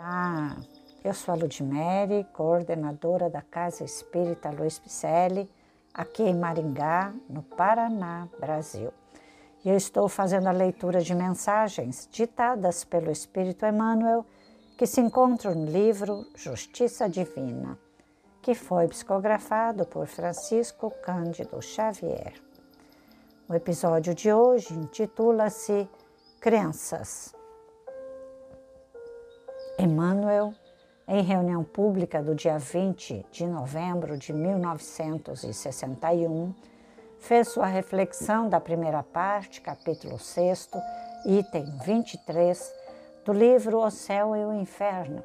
Ah, eu sou a Ludmere, coordenadora da Casa Espírita Luiz Picelli, aqui em Maringá, no Paraná, Brasil. E eu estou fazendo a leitura de mensagens ditadas pelo Espírito Emmanuel, que se encontram no livro Justiça Divina, que foi psicografado por Francisco Cândido Xavier. O episódio de hoje intitula-se Crenças. Emmanuel, em reunião pública do dia 20 de novembro de 1961, fez sua reflexão da primeira parte, capítulo 6, item 23, do livro O Céu e o Inferno,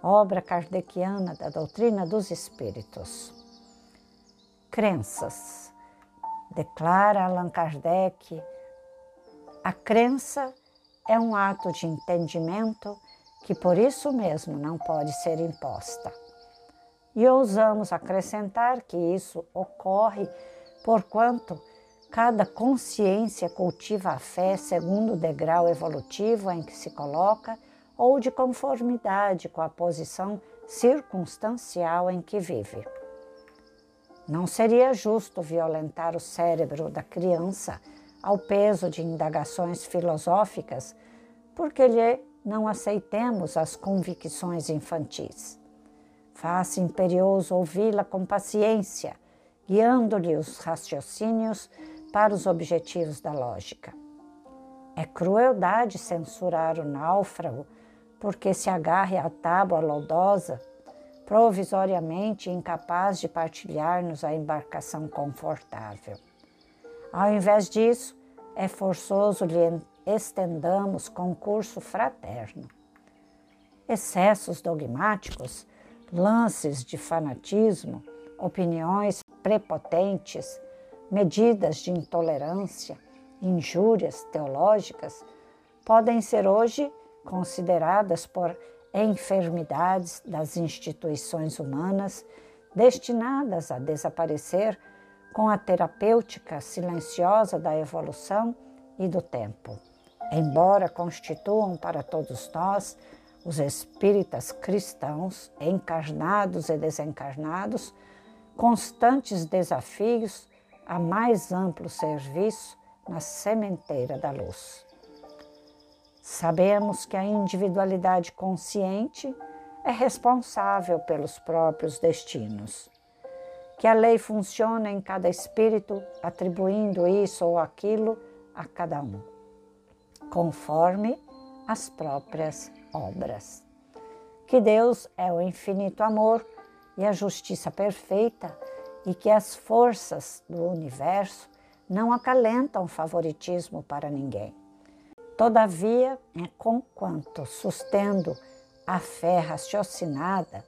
obra kardeciana da doutrina dos espíritos. Crenças. Declara Allan Kardec, a crença é um ato de entendimento que por isso mesmo não pode ser imposta. E ousamos acrescentar que isso ocorre porquanto cada consciência cultiva a fé segundo o degrau evolutivo em que se coloca ou de conformidade com a posição circunstancial em que vive. Não seria justo violentar o cérebro da criança ao peso de indagações filosóficas, porque lhe não aceitemos as convicções infantis. Faça imperioso ouvi-la com paciência, guiando-lhe os raciocínios para os objetivos da lógica. É crueldade censurar o náufrago porque se agarre à tábua laudosa, provisoriamente incapaz de partilhar-nos a embarcação confortável. Ao invés disso, é forçoso lhe estendamos concurso fraterno. Excessos dogmáticos, lances de fanatismo, opiniões prepotentes, medidas de intolerância, injúrias teológicas podem ser hoje consideradas por enfermidades das instituições humanas destinadas a desaparecer com a terapêutica silenciosa da evolução e do tempo embora constituam para todos nós, os espíritas cristãos, encarnados e desencarnados, constantes desafios a mais amplo serviço na sementeira da luz. Sabemos que a individualidade consciente é responsável pelos próprios destinos, que a lei funciona em cada espírito, atribuindo isso ou aquilo a cada um conforme as próprias obras. Que Deus é o infinito amor e a justiça perfeita e que as forças do universo não acalentam favoritismo para ninguém. Todavia, é conquanto sustendo a fé raciocinada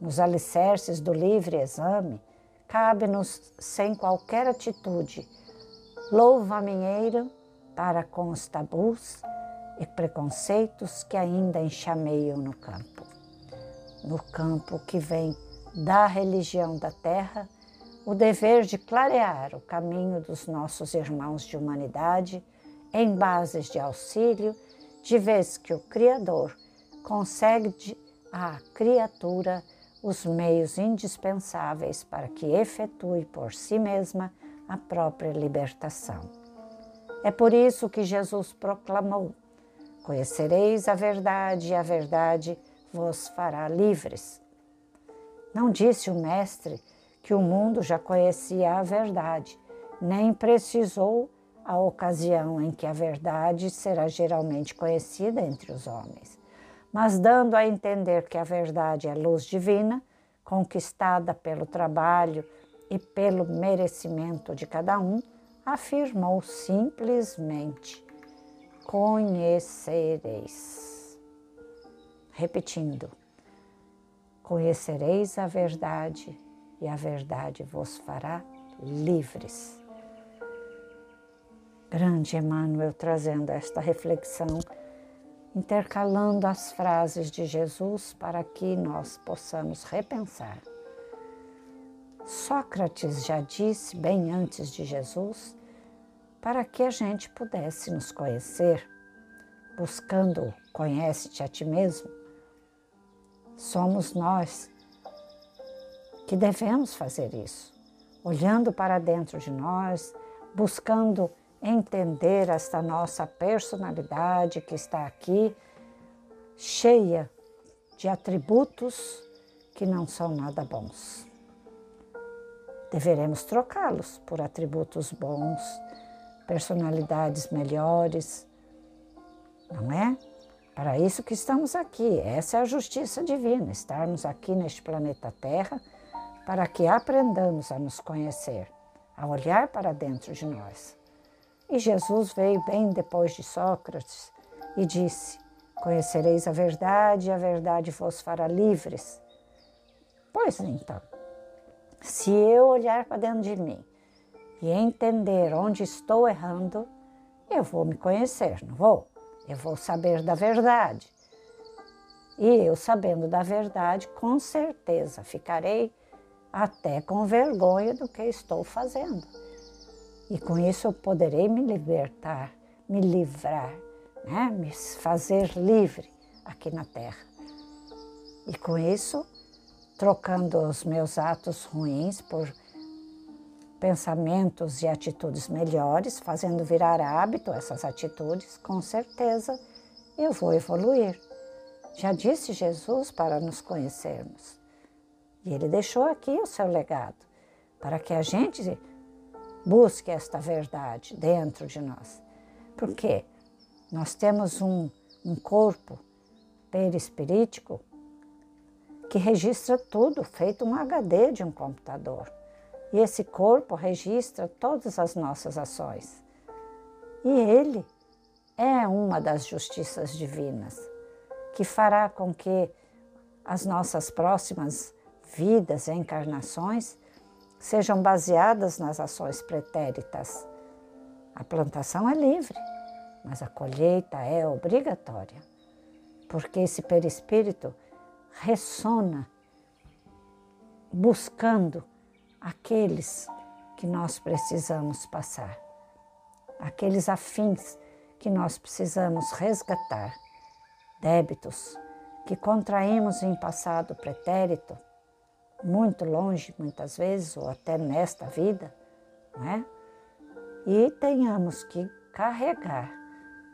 nos alicerces do livre exame, cabe-nos, sem qualquer atitude, louva-minheiro para com os tabus e preconceitos que ainda enxameiam no campo. No campo que vem da religião da terra, o dever de clarear o caminho dos nossos irmãos de humanidade em bases de auxílio, de vez que o Criador concede à criatura os meios indispensáveis para que efetue por si mesma a própria libertação. É por isso que Jesus proclamou: Conhecereis a verdade e a verdade vos fará livres. Não disse o Mestre que o mundo já conhecia a verdade, nem precisou a ocasião em que a verdade será geralmente conhecida entre os homens, mas dando a entender que a verdade é luz divina, conquistada pelo trabalho e pelo merecimento de cada um afirmou simplesmente: Conhecereis. Repetindo: Conhecereis a verdade e a verdade vos fará livres. Grande Emmanuel trazendo esta reflexão, intercalando as frases de Jesus para que nós possamos repensar. Sócrates já disse, bem antes de Jesus, para que a gente pudesse nos conhecer, buscando conhece-te a ti mesmo, somos nós que devemos fazer isso, olhando para dentro de nós, buscando entender esta nossa personalidade que está aqui, cheia de atributos que não são nada bons. Deveremos trocá-los por atributos bons, personalidades melhores, não é? Para isso que estamos aqui. Essa é a justiça divina, estarmos aqui neste planeta Terra para que aprendamos a nos conhecer, a olhar para dentro de nós. E Jesus veio bem depois de Sócrates e disse: Conhecereis a verdade e a verdade vos fará livres. Pois então, se eu olhar para dentro de mim e entender onde estou errando, eu vou me conhecer, não vou? eu vou saber da verdade. E eu, sabendo da verdade, com certeza ficarei até com vergonha do que estou fazendo. E com isso eu poderei me libertar, me livrar, né? me fazer livre aqui na Terra. E com isso, trocando os meus atos ruins por pensamentos e atitudes melhores, fazendo virar hábito essas atitudes, com certeza eu vou evoluir. Já disse Jesus para nos conhecermos. E ele deixou aqui o seu legado, para que a gente busque esta verdade dentro de nós. Porque nós temos um, um corpo perispirítico que registra tudo, feito um HD de um computador. E esse corpo registra todas as nossas ações. E ele é uma das justiças divinas que fará com que as nossas próximas vidas e encarnações sejam baseadas nas ações pretéritas. A plantação é livre, mas a colheita é obrigatória, porque esse perispírito ressona buscando aqueles que nós precisamos passar, aqueles afins que nós precisamos resgatar, débitos que contraímos em passado pretérito, muito longe muitas vezes, ou até nesta vida, né? E tenhamos que carregar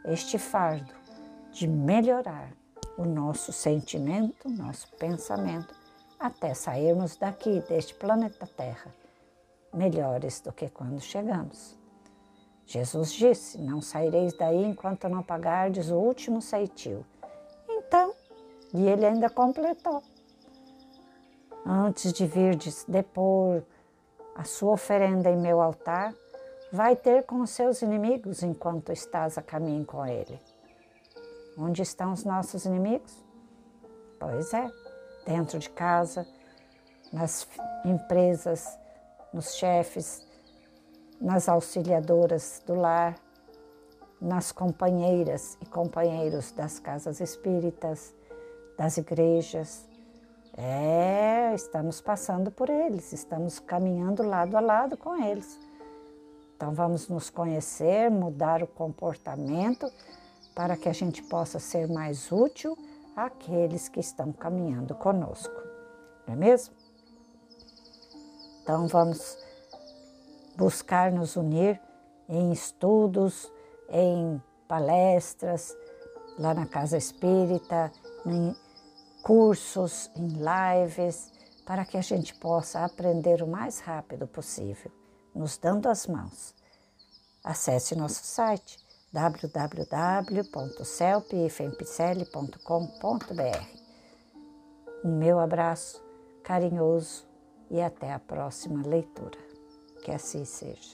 este fardo de melhorar o nosso sentimento, nosso pensamento até sairmos daqui, deste planeta Terra, melhores do que quando chegamos. Jesus disse: Não saireis daí enquanto não pagardes o último ceitil. Então, e ele ainda completou: Antes de virdes depor a sua oferenda em meu altar, vai ter com os seus inimigos enquanto estás a caminho com ele. Onde estão os nossos inimigos? Pois é, dentro de casa, nas empresas, nos chefes, nas auxiliadoras do lar, nas companheiras e companheiros das casas espíritas, das igrejas. É, estamos passando por eles, estamos caminhando lado a lado com eles. Então vamos nos conhecer, mudar o comportamento para que a gente possa ser mais útil àqueles que estão caminhando conosco, não é mesmo? Então vamos buscar nos unir em estudos, em palestras, lá na Casa Espírita, em cursos, em lives, para que a gente possa aprender o mais rápido possível, nos dando as mãos. Acesse nosso site www.celpifempicele.com.br. Um meu abraço carinhoso e até a próxima leitura. Que assim seja.